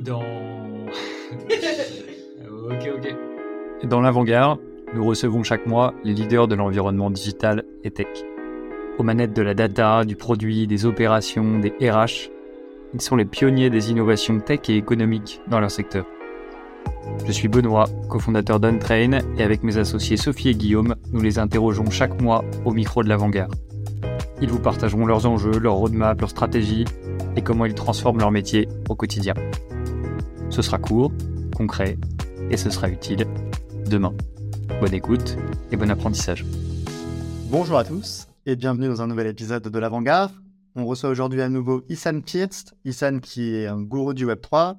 Dans. ok, ok. Dans l'avant-garde, nous recevons chaque mois les leaders de l'environnement digital et tech. Aux manettes de la data, du produit, des opérations, des RH, ils sont les pionniers des innovations tech et économiques dans leur secteur. Je suis Benoît, cofondateur d'Untrain, et avec mes associés Sophie et Guillaume, nous les interrogeons chaque mois au micro de l'avant-garde. Ils vous partageront leurs enjeux, leurs roadmaps, leurs stratégies et comment ils transforment leur métier au quotidien. Ce sera court, concret et ce sera utile demain. Bonne écoute et bon apprentissage. Bonjour à tous et bienvenue dans un nouvel épisode de l'Avant-Garde. On reçoit aujourd'hui à nouveau Issan Pierst. Issan qui est un gourou du Web3,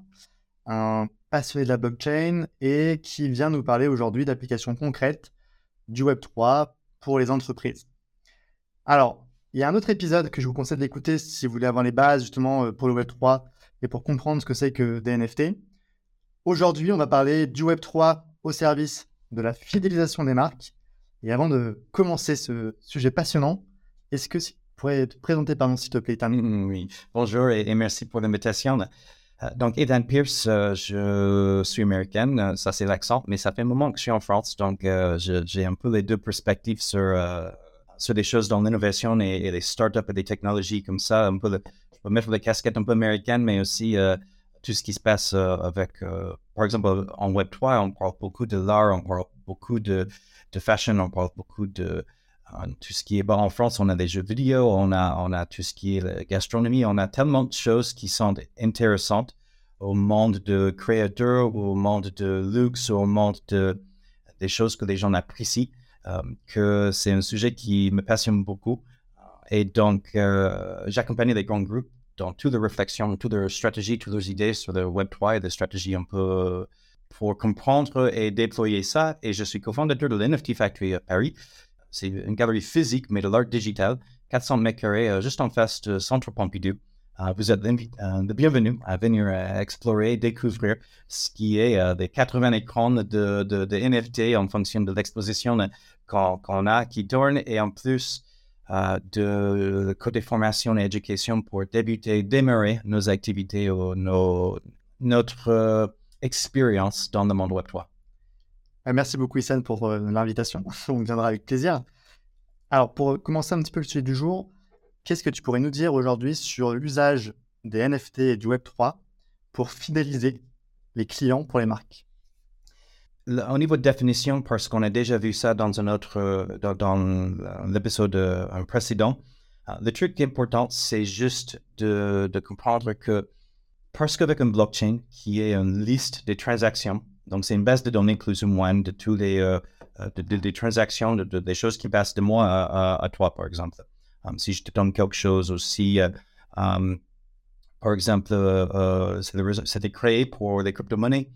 un passionné de la blockchain et qui vient nous parler aujourd'hui d'applications concrètes du Web3 pour les entreprises. Alors, il y a un autre épisode que je vous conseille d'écouter si vous voulez avoir les bases justement euh, pour le Web3 et pour comprendre ce que c'est que des NFT. Aujourd'hui, on va parler du Web3 au service de la fidélisation des marques. Et avant de commencer ce sujet passionnant, est-ce que tu pourrais te présenter, pardon, s'il te plaît, Ethan? Mm, Oui, bonjour et, merci pour l'invitation. Euh, donc, Ethan Pierce, euh, je suis américaine, ça c'est l'accent, mais ça fait un moment que je suis en France, donc j'ai un peu les deux perspectives sur sur des choses dans l'innovation et, les startups et des technologies comme ça. Un peu peux mettre les casquettes un peu américaines, mais aussi euh, tout ce qui se passe euh, avec, euh, par exemple, en Web3, on parle beaucoup de l'art, on parle beaucoup de, fashion, on parle beaucoup de tout ce qui est. Bon, en France, on a des jeux vidéo, on a, on a tout ce qui est gastronomie, on a tellement de choses qui sont intéressantes au monde de créateurs, au monde de luxe, au monde de, des choses que les gens apprécient. Que c'est un sujet qui me passionne beaucoup. Et donc, j'accompagne les grands groupes dans toutes leurs réflexions, toutes leurs stratégies, toutes leurs idées sur le Web3 et des stratégies un peu pour comprendre et déployer ça. Et je suis cofondateur de l'NFT Factory à Paris. C'est une galerie physique, mais de l'art digital, 400 mètres carrés, euh, juste en face de Centre Pompidou. Euh, vous êtes euh, le bienvenu à venir explorer, découvrir ce qui est des 80 écrans de, de, NFT en fonction de l'exposition qu'on a qui tourne et en plus de côté formation et éducation pour débuter, démarrer nos activités ou nos, notre expérience dans le monde Web 3. Merci beaucoup, Issane, pour l'invitation. On viendra avec plaisir. Alors, pour commencer un petit peu le sujet du jour, Qu'est-ce que tu pourrais nous dire aujourd'hui sur l'usage des NFT et du Web3 pour fidéliser les clients pour les marques? Au niveau de définition, parce qu'on a déjà vu ça dans un autre, euh, dans, l'épisode euh, précédent, euh, le truc important, c'est juste de, comprendre que parce qu'avec une blockchain qui est une liste des transactions, donc c'est une base de données plus ou moins de tous les des transactions, de, des choses qui passent de moi à toi, par exemple. Um, si je te donne quelque chose aussi, euh, um, par exemple, euh, c'était créé pour les crypto-monnaies.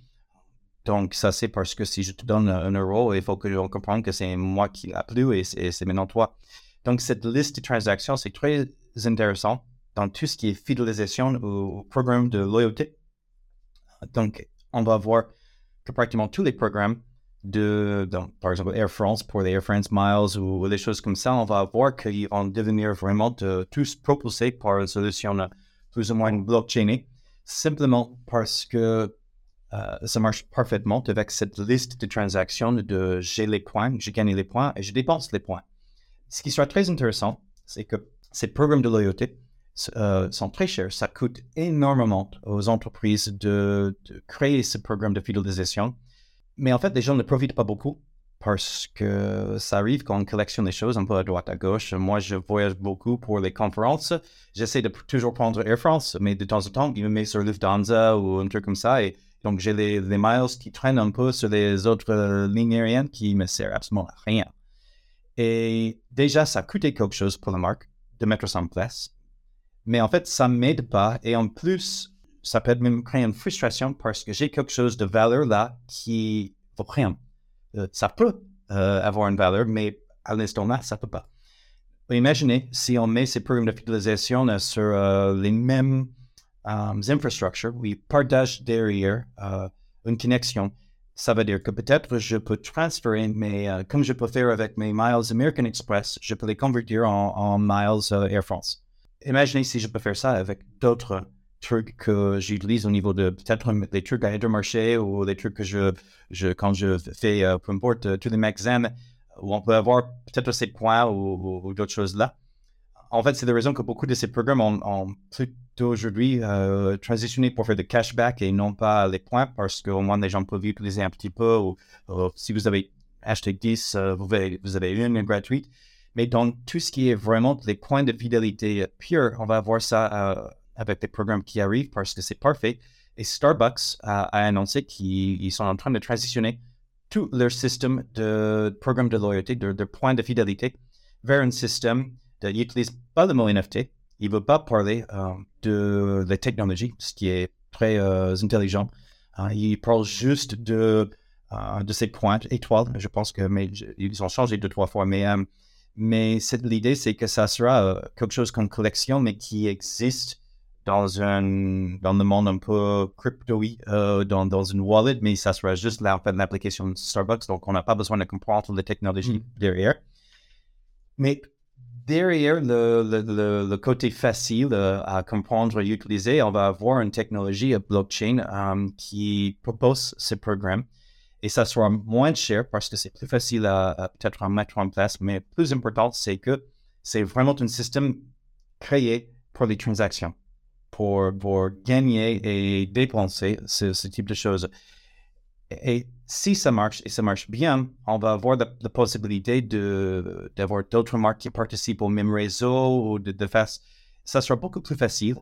Donc, ça, c'est parce que si je te donne un euro, il faut que l'on comprenne que c'est moi qui l'a plu et c'est maintenant toi. Donc, cette liste de transactions, c'est très intéressant dans tout ce qui est fidélisation ou programme de loyauté. Donc, on va voir que pratiquement tous les programmes de, par exemple, Air France pour les Air France Miles ou, des choses comme ça, on va voir qu'ils vont devenir vraiment tous propulsés par une solution euh, plus ou moins blockchainée, simplement parce que euh, ça marche parfaitement avec cette liste de transactions de j'ai les points, j'ai gagné les points et je dépense les points. Ce qui sera très intéressant, c'est que ces programmes de loyauté euh, sont très chers. Ça coûte énormément aux entreprises de, créer ce programme de fidélisation mais en fait, les gens ne profitent pas beaucoup parce que ça arrive quand on collectionne les choses un peu à droite à gauche. Moi, je voyage beaucoup pour les conférences. J'essaie de toujours prendre Air France, mais de temps en temps, il me met sur Lufthansa ou un truc comme ça. Donc, j'ai les, miles qui traînent un peu sur les autres euh, lignes aériennes qui me servent absolument à rien. Et déjà, ça coûtait quelque chose pour la marque de mettre ça en place. Mais en fait, ça ne m'aide pas. Et en plus, ça peut même créer une frustration parce que j'ai quelque chose de valeur là qui vaut rien. Euh, ça peut euh, avoir une valeur, mais à l'instant là, ça peut pas. Imaginez si on met ces programmes de fidélisation sur les mêmes infrastructures, où ils partagent derrière une connexion. Ça veut dire que peut-être je peux transférer, mais comme je peux faire avec mes miles American Express, je peux les convertir en, miles Air France. Imaginez si je peux faire ça avec d'autres trucs que j'utilise au niveau de peut-être des trucs à Intermarché ou des trucs que je, quand je fais, euh, peu importe, euh, tous les magasins on peut avoir peut-être ces points ou, d'autres choses là. En fait, c'est la raison que beaucoup de ces programmes ont, plutôt aujourd'hui euh, transitionné pour faire des cashback et non pas les points parce qu'au moins les gens peuvent utiliser un petit peu ou, si vous avez acheté 10, vous, avez, vous avez une gratuite. Mais dans tout ce qui est vraiment les points de fidélité pure, on va avoir ça avec les programmes qui arrivent parce que c'est parfait. Et Starbucks a, annoncé qu'ils sont en train de transitionner tout leur système de programme de loyauté, de, points de fidélité, vers un système de, ils n'utilisent pas le mot NFT, ils ne veulent pas parler euh, de la technologie, ce qui est très euh, intelligent. Euh, ils parlent juste de, de ces points étoiles. Je pense que mais, ils ont changé deux, trois fois, mais, mais l'idée, c'est que ça sera quelque chose comme collection, mais qui existe dans, un, dans le monde un peu crypto euh, dans, dans une wallet, mais ça sera juste l'application Starbucks. Donc, on n'a pas besoin de comprendre la technologie mm. derrière. Mais derrière le, côté facile euh, à comprendre et utiliser, on va avoir une technologie à blockchain euh, qui propose ce programme. Et ça sera moins cher parce que c'est plus facile à, à peut-être mettre en place. Mais plus important, c'est que c'est vraiment un système créé pour les transactions pour, pour gagner et dépenser ce, type de choses. Et si ça marche et ça marche bien, on va avoir la, possibilité d'avoir d'autres marques qui participent au même réseau ou de, faire. Ça sera beaucoup plus facile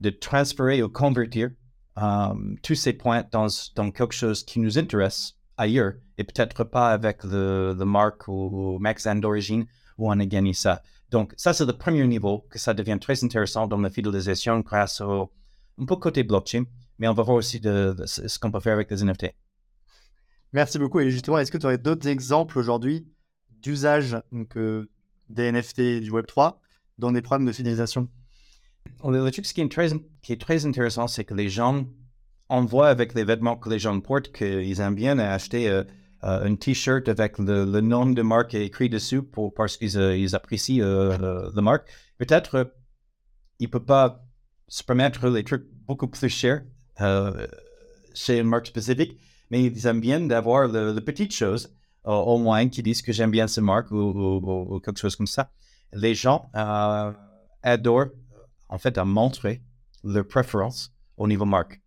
de transférer ou convertir um, tous ces points dans, quelque chose qui nous intéresse ailleurs et peut-être pas avec le, marque ou, ou magasin d'origine où on a gagné ça. Donc, ça, c'est le premier niveau que ça devient très intéressant dans la fidélisation grâce au un peu côté blockchain, mais on va voir aussi ce qu'on peut faire avec les NFT. Merci beaucoup. Et justement, est-ce que tu aurais d'autres exemples aujourd'hui d'usage euh, des NFT du Web3 dans des programmes de fidélisation? Le truc qui est très, qui est très intéressant, c'est que les gens, on voit avec les vêtements que les gens portent qu'ils aiment bien acheter euh, euh, un t-shirt avec le, nom de marque écrit dessus pour, parce qu'ils euh, apprécient la marque. Peut-être il ne peut pas se permettre les trucs beaucoup plus chers chez une marque spécifique, mais ils aiment bien d'avoir le, petite chose au moins qui disent que j'aime bien cette marque ou, quelque chose comme ça. Les gens adorent en fait à montrer leur préférence au niveau marque.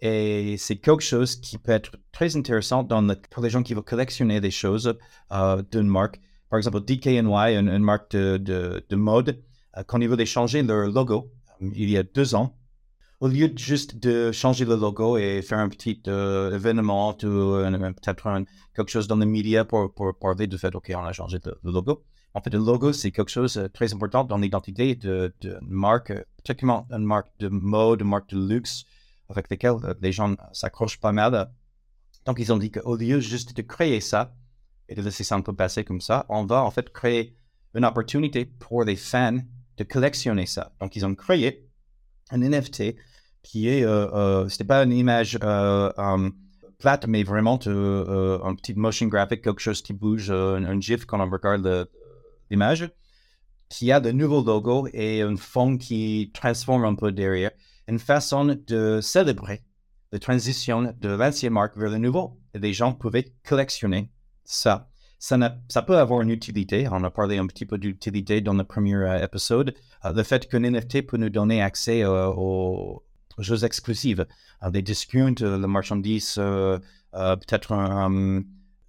Et c'est quelque chose qui peut être très intéressant pour les gens qui veulent collectionner des choses euh, d'une marque. Par exemple, DKNY, une, marque de, de, mode, euh, quand ils veulent changer leur logo, euh, il y a deux ans, au lieu juste de changer le logo et faire un petit événement ou peut-être quelque chose dans les médias pour, parler du fait, OK, on a changé le, logo. En fait, le logo, c'est quelque chose de très important dans l'identité de marque, particulièrement une marque de mode, une marque de luxe, avec lesquels euh, les gens s'accrochent pas mal. Donc, ils ont dit qu'au lieu juste de créer ça et de laisser ça un peu passer comme ça, on va en fait créer une opportunité pour les fans de collectionner ça. Donc, ils ont créé un NFT qui est, euh, euh c'était pas une image euh, um, plate, mais vraiment un petit motion graphic, quelque chose qui bouge, un, GIF quand on regarde l'image, qui a de nouveaux logos et un fond qui transforme un peu derrière une façon de célébrer la transition de l'ancienne marque vers le nouveau. Et les gens pouvaient collectionner ça. Ça, ça, peut avoir une utilité. On a parlé un petit peu d'utilité dans le premier épisode. Le fait qu'un NFT peut nous donner accès euh, aux jeux exclusifs, des discounts, la marchandise, peut-être un,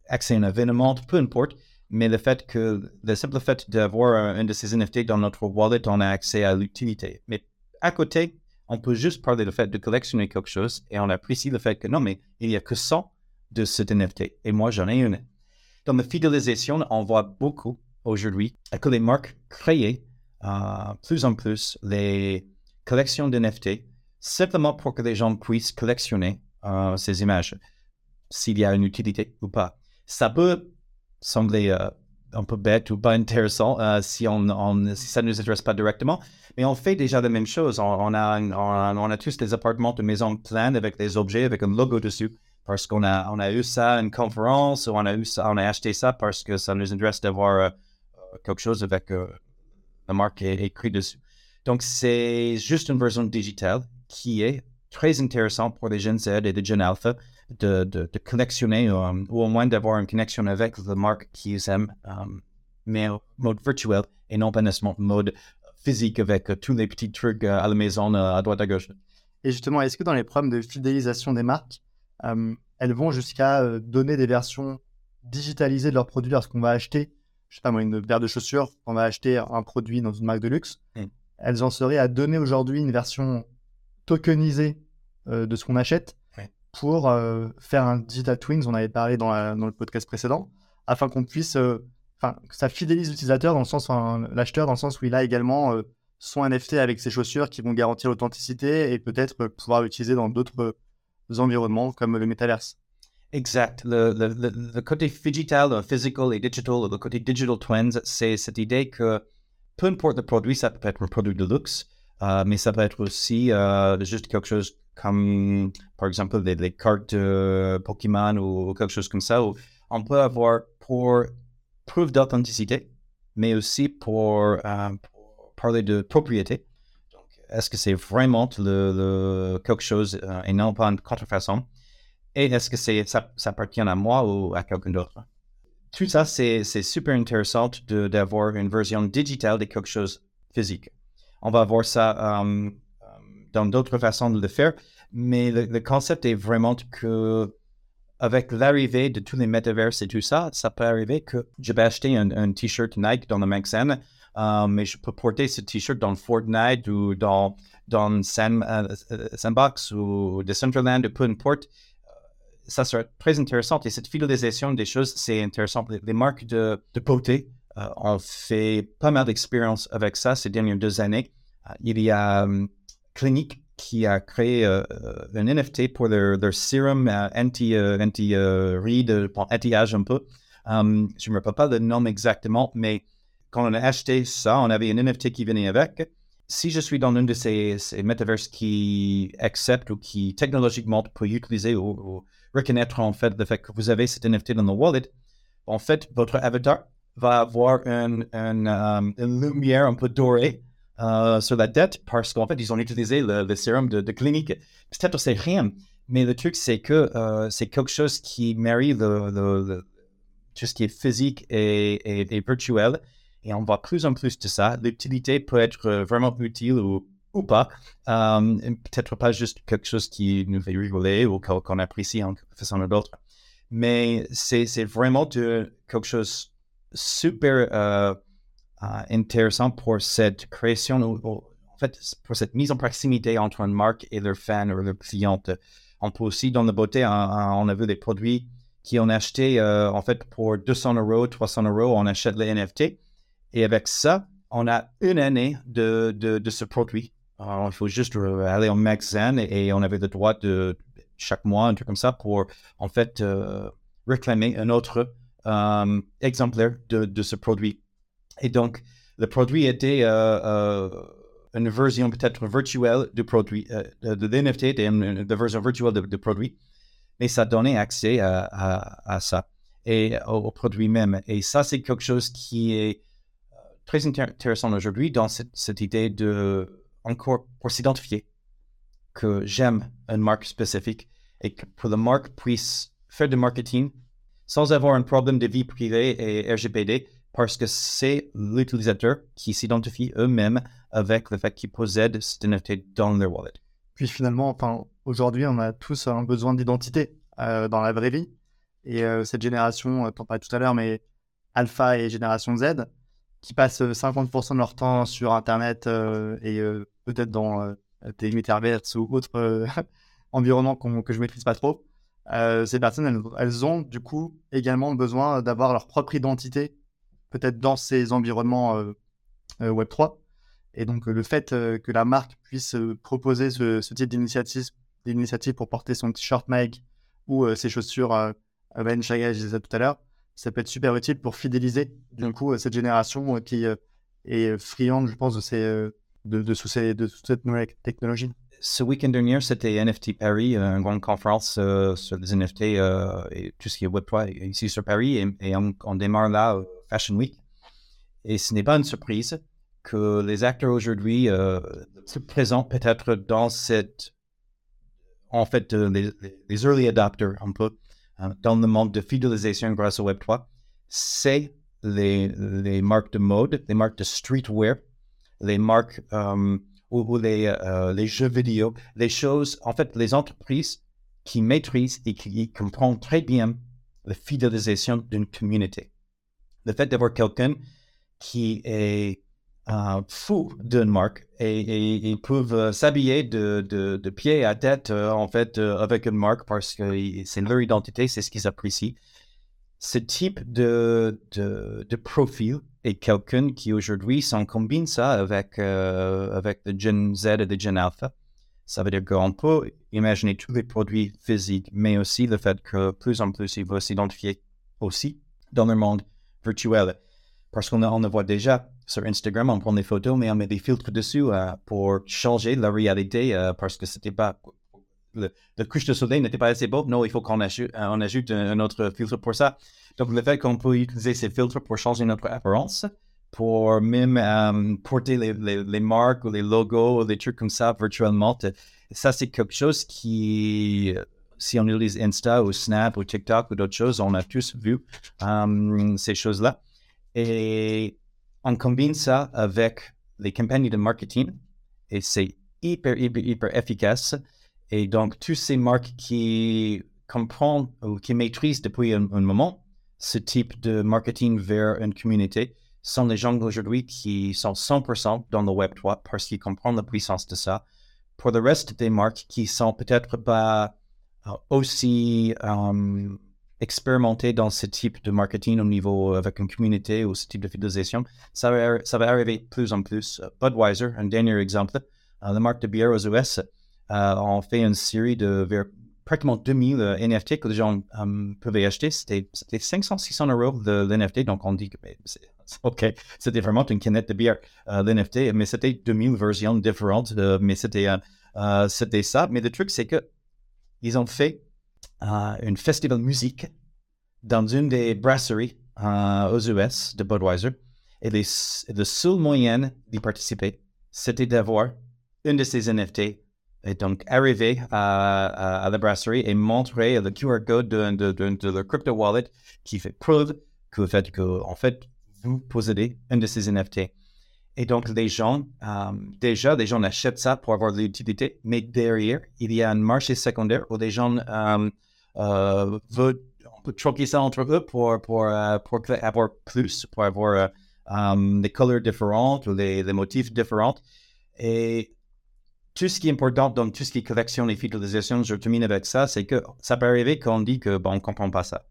accès à un événement, peu importe. Mais le fait que, le simple fait d'avoir un de ces NFT dans notre wallet, on a accès à l'utilité. Mais à côté, on peut juste parler du fait de collectionner quelque chose et on apprécie le fait que non, mais il n'y a que 100 de cet NFT et moi j'en ai une. Dans la fidélisation, on voit beaucoup aujourd'hui que les marques créent euh, plus en plus les collections d'NFT simplement pour que les gens puissent collectionner euh, ces images, s'il y a une utilité ou pas. Ça peut sembler euh, un peu bête ou pas intéressant euh, si, ça ne nous intéresse pas directement. Mais on fait déjà la même chose. On, a, tous des appartements de maison pleins avec des objets avec un logo dessus parce qu'on a, eu ça à une conférence ou on a, on a acheté ça parce que ça nous intéresse d'avoir quelque chose avec la marque écrite dessus. Donc, c'est juste une version digitale qui est très intéressant pour les jeunes Z et les jeunes alpha de, de, de connexionner euh, ou au moins d'avoir une connexion avec la marque qu'ils aiment, euh, mais en mode virtuel et non pas nécessairement mode physique avec euh, tous les petits trucs à la maison à droite à gauche. Et justement, est-ce que dans les problèmes de fidélisation des marques, elles vont jusqu'à donner des versions digitalisées de leurs produits lorsqu'on va acheter, je sais pas moi, une paire de chaussures, on va acheter un produit dans une marque de luxe, mm. elles en seraient à donner aujourd'hui une version tokenisée de ce qu'on achète pour euh, faire un digital twins, on avait parlé dans, dans le podcast précédent, afin qu'on puisse, euh, enfin, que ça fidélise l'utilisateur dans le sens, l'acheteur dans le sens où il a également euh, son NFT avec ses chaussures qui vont garantir l'authenticité et peut-être pouvoir l'utiliser dans d'autres environnements comme le metaverse. Exact. Le, le, le, côté digital, le physical et digital, le côté digital twins, c'est cette idée que peu importe le produit, ça peut être un produit de luxe, mais ça peut être aussi juste quelque chose comme par exemple des, cartes Pokémon ou, quelque chose comme ça, où on peut avoir pour preuve d'authenticité, mais aussi pour, euh, parler de propriété. Est-ce que c'est vraiment le, quelque chose euh, et non pas une contrefaçon? Et est-ce que c'est, ça, ça, appartient à moi ou à quelqu'un d'autre? Tout ça, c'est, super intéressant d'avoir une version digitale de quelque chose physique. On va voir ça euh, dans d'autres façons de le faire. Mais le, concept est vraiment que avec l'arrivée de tous les metaverses et tout ça, ça peut arriver que je vais acheter un, t-shirt Nike dans le magasin, euh, mais je peux porter ce t-shirt dans Fortnite ou dans, dans euh, Sandbox ou Decentraland, peu importe. Ça serait très intéressant. Et cette fidélisation des choses, c'est intéressant. Les, marques de, de beauté euh, ont fait pas mal d'expérience avec ça ces dernières deux années. il y a Clinique qui a créé euh, euh, un NFT pour leur, leur sérum anti, euh, anti anti-âge un peu. Um, je ne me rappelle pas le nom exactement, mais quand on a acheté ça, on avait un NFT qui venait avec. Si je suis dans l'une de ces, ces metaverses qui accepte ou qui technologiquement peut utiliser ou, reconnaître en fait le fait que vous avez cet NFT dans le wallet, en fait, votre avatar va avoir une, une, une lumière un peu dorée euh, sur la tête parce qu'en fait, ils ont utilisé le, sérum de, clinique. Peut-être c'est rien, mais le truc, c'est que euh, c'est quelque chose qui marie le, tout ce qui est physique et, virtuel. Et on voit plus en plus de ça. L'utilité peut être vraiment utile ou, ou pas. Euh, peut-être pas juste quelque chose qui nous fait rigoler ou qu'on apprécie en façon ou d'autre. Mais c'est vraiment de, quelque chose super euh, intéressant pour cette création, en fait, pour cette mise en proximité entre une marque et leur fan ou leur cliente. On peut aussi, dans la beauté, on a vu des produits qui ont acheté, euh, en fait, pour 200 euros, 300 euros, on achète les NFT. Et avec ça, on a une année de, de, ce produit. il faut juste aller au magasin et, on avait le droit de chaque mois, un truc comme ça, pour en fait euh, réclamer un autre exemplaire de, ce produit. Et donc, le produit était euh, euh, une version peut-être virtuelle du produit, euh, de l'NFT était une, version virtuelle du produit, mais ça donnait accès à, à, ça et au, produit même. Et ça, c'est quelque chose qui est très intéressant aujourd'hui dans cette, cette, idée de, encore pour s'identifier, que j'aime une marque spécifique et que pour la marque puisse faire du marketing sans avoir un problème de vie privée et RGPD, parce que c'est l'utilisateur qui s'identifie eux-mêmes avec le fait qu'ils possèdent cette NFT dans leur wallet. Puis finalement, enfin, aujourd'hui, on a tous un besoin d'identité euh, dans la vraie vie. Et euh, cette génération, euh, t'en parlais tout à l'heure, mais Alpha et génération Z, qui passent 50% de leur temps sur Internet et peut-être dans des metaverses ou autres environnements que je maîtrise pas trop, ces personnes, elles, ont du coup également besoin d'avoir leur propre identité peut-être dans ces environnements euh, euh, Web3. Et donc, le fait euh, que la marque puisse proposer ce, type d'initiative pour porter son t-shirt Nike ou ses chaussures Ben Chaga, je disais tout à l'heure, ça peut être super utile pour fidéliser du coup cette génération qui est friande, je pense, de, de, de cette nouvelle technologie. Ce week-end dernier, c'était NFT Paris, une grande conférence sur les NFT et tout ce qui est Web3 ici sur Paris. Et, on, démarre là Fashion Week. Et ce n'est pas une surprise que les acteurs aujourd'hui euh, se présentent peut-être dans cette, en fait, euh, les, early adopters un peu, hein, dans le monde de fidélisation grâce au Web3, c'est les, les marques de mode, les marques de streetwear, les marques euh, ou, les, les jeux vidéo, les choses, en fait, les entreprises qui maîtrisent et qui comprennent très bien la fidélisation d'une communauté. Le fait d'avoir quelqu'un qui est euh, fou d'une marque et, ils peuvent euh, s'habiller de, pied à tête euh, en fait avec une marque parce que c'est leur identité, c'est ce qu'ils apprécient. Ce type de, de, de profil est quelqu'un qui aujourd'hui s'en combine ça avec, avec le Gen Z et le Gen Alpha. Ça veut dire qu'on peut imaginer tous les produits physiques, mais aussi le fait que plus en plus ils vont s'identifier aussi dans le monde virtuel. Parce qu'on on le voit déjà sur Instagram, on prend des photos, mais on met des filtres dessus euh, pour changer la réalité euh, parce que c'était pas. Le, couche de soleil n'était pas assez beau. Non, il faut qu'on ajoute, euh, un, autre filtre pour ça. Donc, le fait qu'on peut utiliser ces filtres pour changer notre apparence, pour même porter les, les, marques ou les logos ou des trucs comme ça virtuellement, ça, c'est quelque chose qui, si on utilise Insta ou Snap ou TikTok ou d'autres choses, on a tous vu ces choses-là. Et on combine ça avec les campagnes de marketing et c'est hyper, hyper, hyper efficace. Et donc, tous ces marques qui comprennent ou qui maîtrisent depuis un, moment ce type de marketing vers une communauté sont les gens aujourd'hui qui sont 100% dans le Web3 parce qu'ils comprennent la puissance de ça. Pour le reste des marques qui sont peut-être pas euh, aussi euh, expérimenter dans ce type de marketing au niveau euh, avec une communauté ou ce type de fidélisation, ça va, ça va arriver de plus en plus. Budweiser, un dernier exemple, la marque de bière aux US, ont fait une série de vers pratiquement 2000 NFT que les gens pouvaient acheter. C'était 500-600 euros de l'NFT, donc on dit que OK, c'était vraiment une canette de bière, l'NFT, mais c'était 2000 versions différentes, mais c'était ça. Mais le truc, c'est que ils ont fait un festival musique dans une des brasseries euh, aux US de Budweiser. Et les, le seul moyen d'y participer, c'était d'avoir une de ces NFT et donc arriver à, la brasserie et montrer le QR code de, de, de, leur crypto wallet qui fait preuve que, en fait, vous possédez une de ces NFT. Et donc, les gens, euh, déjà, les gens achètent ça pour avoir de l'utilité, mais derrière, il y a un marché secondaire où les gens euh, euh, peut troquer ça entre eux pour, pour, euh, pour avoir plus, pour avoir euh, des couleurs différentes ou des, motifs différents. Et tout ce qui est important dans tout ce qui est collection et fidélisation, je termine avec ça, c'est que ça peut arriver qu'on dit que bon, on ne comprend pas ça.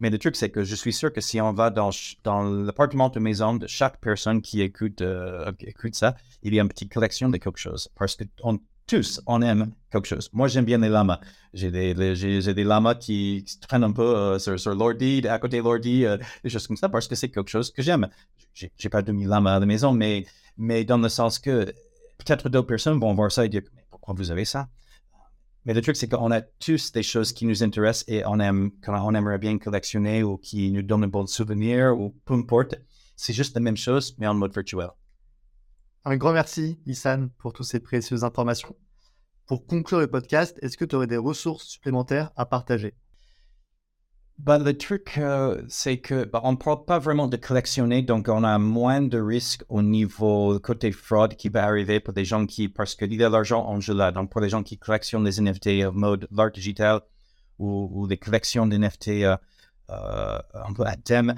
Mais le truc, c'est que je suis sûr que si on va dans, l'appartement de maison de chaque personne qui écoute, écoute ça, il y a une petite collection de quelque chose. Parce qu'on tous, on aime quelque chose. Moi, j'aime bien les lamas. J'ai des, j'ai, des lamas qui, traînent un peu euh, sur, sur l'ordi, à côté de l'ordi, euh, des choses comme ça, parce que c'est quelque chose que j'aime. J'ai, j'ai pas de lamas à la maison, mais, mais dans le sens que peut-être d'autres personnes vont voir ça et dire pourquoi vous avez ça? Mais le truc, c'est qu'on a tous des choses qui nous intéressent et on, aime, on aimerait bien collectionner ou qui nous donnent un bon souvenir ou peu importe. C'est juste la même chose, mais en mode virtuel. Un grand merci, Issan, pour toutes ces précieuses informations. Pour conclure le podcast, est-ce que tu aurais des ressources supplémentaires à partager? Bah, le truc, euh, c'est que bah, on ne parle pas vraiment de collectionner, donc on a moins de risques au niveau côté fraude qui va arriver pour des gens qui, parce qu'il y a l'argent en jeu là, donc pour les gens qui collectionnent les NFT en mode l'art digital ou, ou, les collections d'NFT euh, euh, un peu à thème,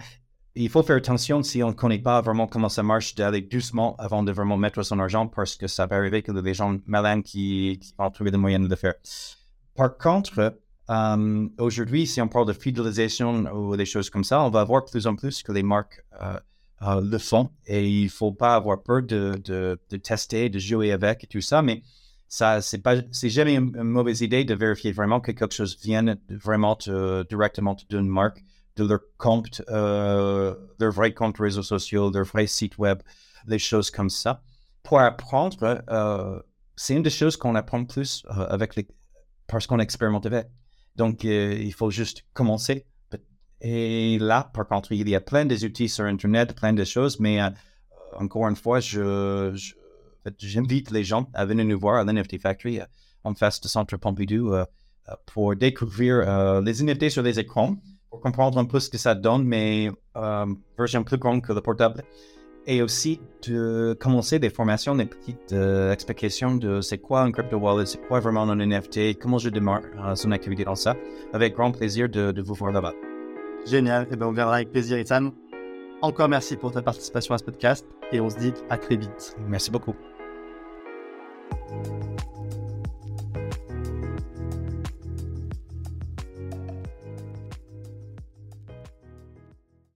il faut faire attention si on ne connaît pas vraiment comment ça marche d'aller doucement avant de vraiment mettre son argent parce que ça va arriver que des gens malins qui, qui vont trouver des moyens de le faire. Par contre, euh, aujourd'hui, si on parle de fidélisation ou des choses comme ça, on va voir plus en plus que les marques euh, euh, le font et il ne faut pas avoir peur de, tester, de jouer avec et tout ça, mais ça, c'est jamais une, mauvaise idée de vérifier vraiment que quelque chose vienne vraiment directement d'une marque de leur compte, euh, leur vrai compte réseaux sociaux, leur vrai site web, les choses comme ça. Pour apprendre, c'est une des choses qu'on apprend plus avec parce qu'on expérimente avec. Donc, euh, il faut juste commencer. Et là, par contre, il y a plein des outils sur Internet, plein de choses, mais encore une fois, je, j'invite les gens à venir nous voir à l'NFT Factory euh, en face du Centre Pompidou euh, euh, pour découvrir euh, les NFT sur les écrans, pour comprendre un peu ce que ça donne, mais euh, version plus grande que le portable et aussi de commencer des formations, des petites euh, explications de c'est quoi un crypto wallet, c'est quoi vraiment un NFT, comment je démarre euh, son activité dans ça. Avec grand plaisir de, vous voir là-bas. Génial, et bien on verra avec plaisir, Issam. Encore merci pour ta participation à ce podcast et on se dit à très vite. Merci beaucoup.